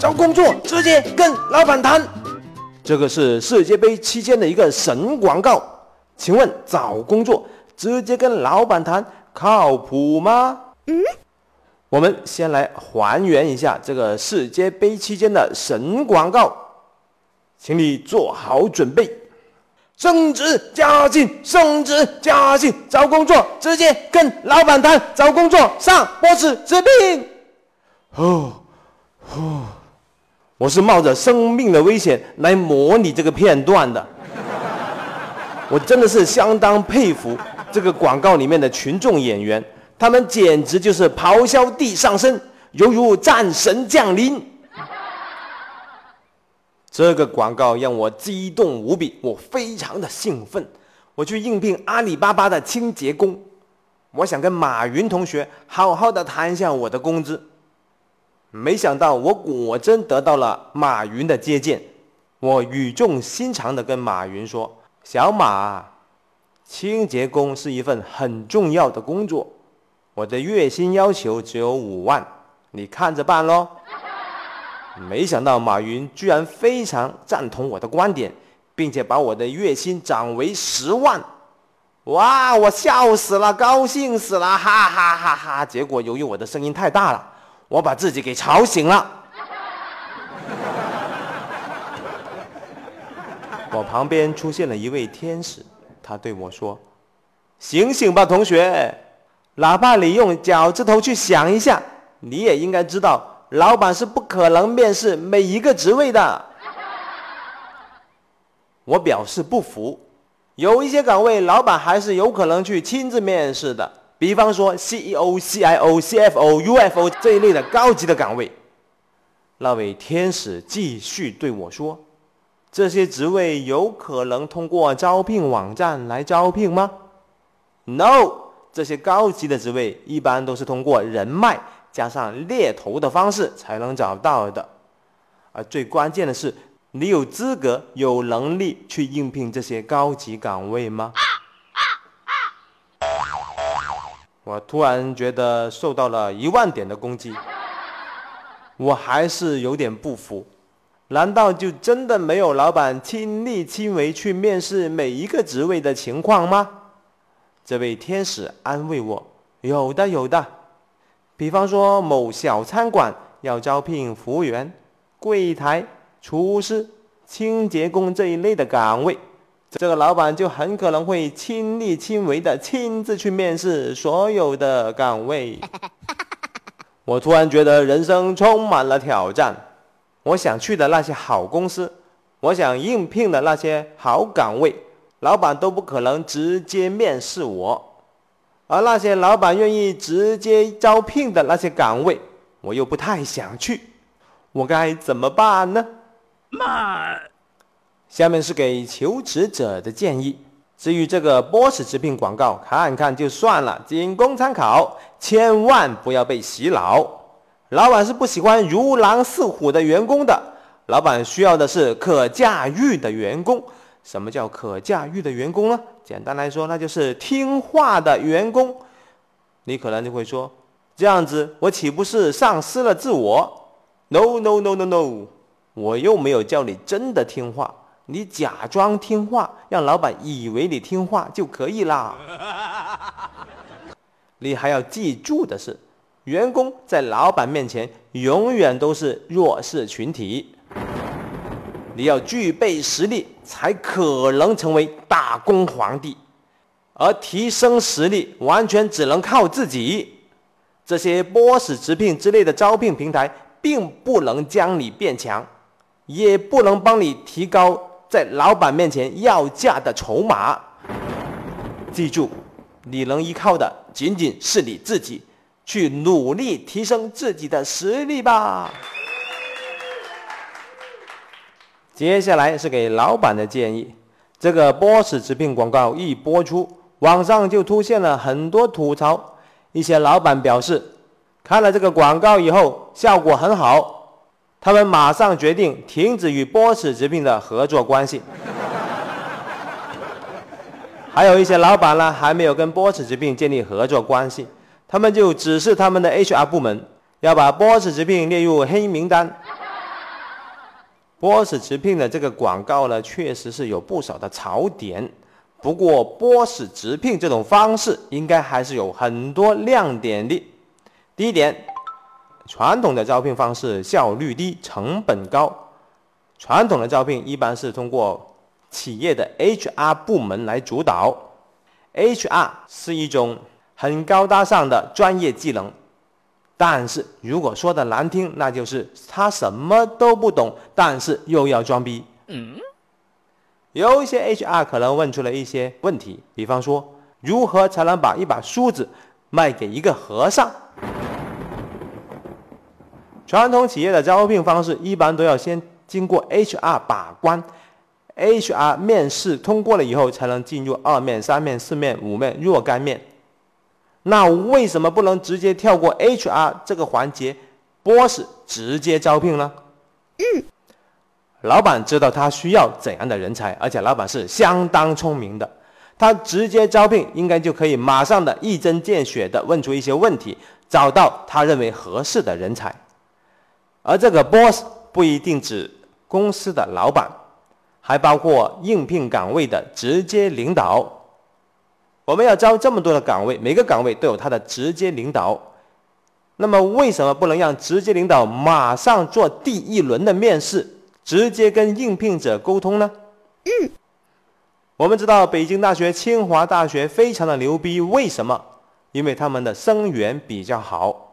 找工作直接跟老板谈。这个是世界杯期间的一个神广告，请问找工作直接跟老板谈靠谱吗？嗯，我们先来还原一下这个世界杯期间的神广告，请你做好准备。升职加薪，升职加薪，找工作直接跟老板谈。找工作上波士直聘。哦，哦，我是冒着生命的危险来模拟这个片段的。我真的是相当佩服这个广告里面的群众演员，他们简直就是咆哮地上升，犹如战神降临。这个广告让我激动无比，我非常的兴奋。我去应聘阿里巴巴的清洁工，我想跟马云同学好好的谈一下我的工资。没想到我果真得到了马云的接见。我语重心长的跟马云说：“小马，清洁工是一份很重要的工作，我的月薪要求只有五万，你看着办喽。”没想到马云居然非常赞同我的观点，并且把我的月薪涨为十万，哇！我笑死了，高兴死了，哈哈哈哈！结果由于我的声音太大了，我把自己给吵醒了。我旁边出现了一位天使，他对我说：“醒醒吧，同学，哪怕你用脚趾头去想一下，你也应该知道。”老板是不可能面试每一个职位的。我表示不服，有一些岗位老板还是有可能去亲自面试的，比方说 CEO、CIO、CFO、UFO 这一类的高级的岗位。那位天使继续对我说：“这些职位有可能通过招聘网站来招聘吗？”No，这些高级的职位一般都是通过人脉。加上猎头的方式才能找到的，而最关键的是，你有资格、有能力去应聘这些高级岗位吗？我突然觉得受到了一万点的攻击，我还是有点不服。难道就真的没有老板亲力亲为去面试每一个职位的情况吗？这位天使安慰我：“有的，有的。”比方说，某小餐馆要招聘服务员、柜台、厨师、清洁工这一类的岗位，这个老板就很可能会亲力亲为的亲自去面试所有的岗位。我突然觉得人生充满了挑战。我想去的那些好公司，我想应聘的那些好岗位，老板都不可能直接面试我。而那些老板愿意直接招聘的那些岗位，我又不太想去，我该怎么办呢？妈，下面是给求职者的建议。至于这个 boss 直聘广告，看看就算了，仅供参考，千万不要被洗脑。老板是不喜欢如狼似虎的员工的，老板需要的是可驾驭的员工。什么叫可驾驭的员工呢？简单来说，那就是听话的员工。你可能就会说，这样子我岂不是丧失了自我？No No No No No，我又没有叫你真的听话，你假装听话，让老板以为你听话就可以啦。你还要记住的是，员工在老板面前永远都是弱势群体。你要具备实力，才可能成为打工皇帝，而提升实力完全只能靠自己。这些 boss 直聘之类的招聘平台，并不能将你变强，也不能帮你提高在老板面前要价的筹码。记住，你能依靠的仅仅是你自己，去努力提升自己的实力吧。接下来是给老板的建议。这个 boss 直聘广告一播出，网上就出现了很多吐槽。一些老板表示，看了这个广告以后效果很好，他们马上决定停止与 boss 直聘的合作关系。还有一些老板呢，还没有跟 boss 直聘建立合作关系，他们就指示他们的 HR 部门要把 boss 直聘列入黑名单。波士直聘的这个广告呢，确实是有不少的槽点。不过，波士直聘这种方式应该还是有很多亮点的。第一点，传统的招聘方式效率低、成本高。传统的招聘一般是通过企业的 HR 部门来主导，HR 是一种很高大上的专业技能。但是如果说的难听，那就是他什么都不懂，但是又要装逼。嗯。有一些 HR 可能问出了一些问题，比方说，如何才能把一把梳子卖给一个和尚？传统企业的招聘方式一般都要先经过 HR 把关，HR 面试通过了以后，才能进入二面、三面、四面、五面若干面。那为什么不能直接跳过 HR 这个环节，boss 直接招聘呢？嗯。老板知道他需要怎样的人才，而且老板是相当聪明的，他直接招聘应该就可以马上的一针见血的问出一些问题，找到他认为合适的人才。而这个 boss 不一定指公司的老板，还包括应聘岗位的直接领导。我们要招这么多的岗位，每个岗位都有他的直接领导，那么为什么不能让直接领导马上做第一轮的面试？直接跟应聘者沟通呢？嗯，我们知道北京大学、清华大学非常的牛逼，为什么？因为他们的生源比较好，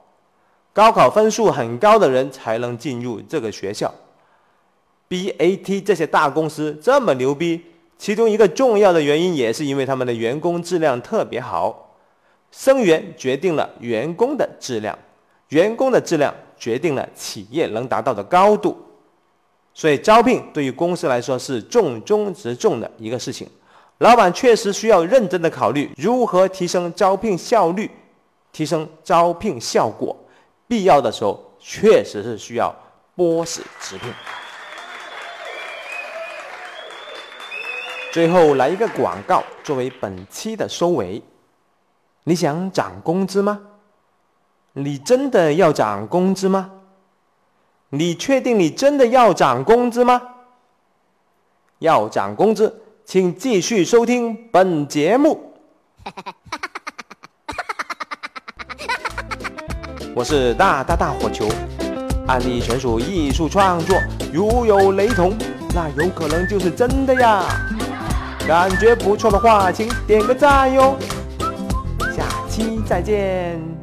高考分数很高的人才能进入这个学校。BAT 这些大公司这么牛逼，其中一个重要的原因也是因为他们的员工质量特别好，生源决定了员工的质量，员工的质量决定了企业能达到的高度。所以招聘对于公司来说是重中之重的一个事情，老板确实需要认真的考虑如何提升招聘效率，提升招聘效果，必要的时候确实是需要波士直聘。最后来一个广告作为本期的收尾，你想涨工资吗？你真的要涨工资吗？你确定你真的要涨工资吗？要涨工资，请继续收听本节目。我是大大大火球，案例全属艺术创作，如有雷同，那有可能就是真的呀。感觉不错的话，请点个赞哟。下期再见。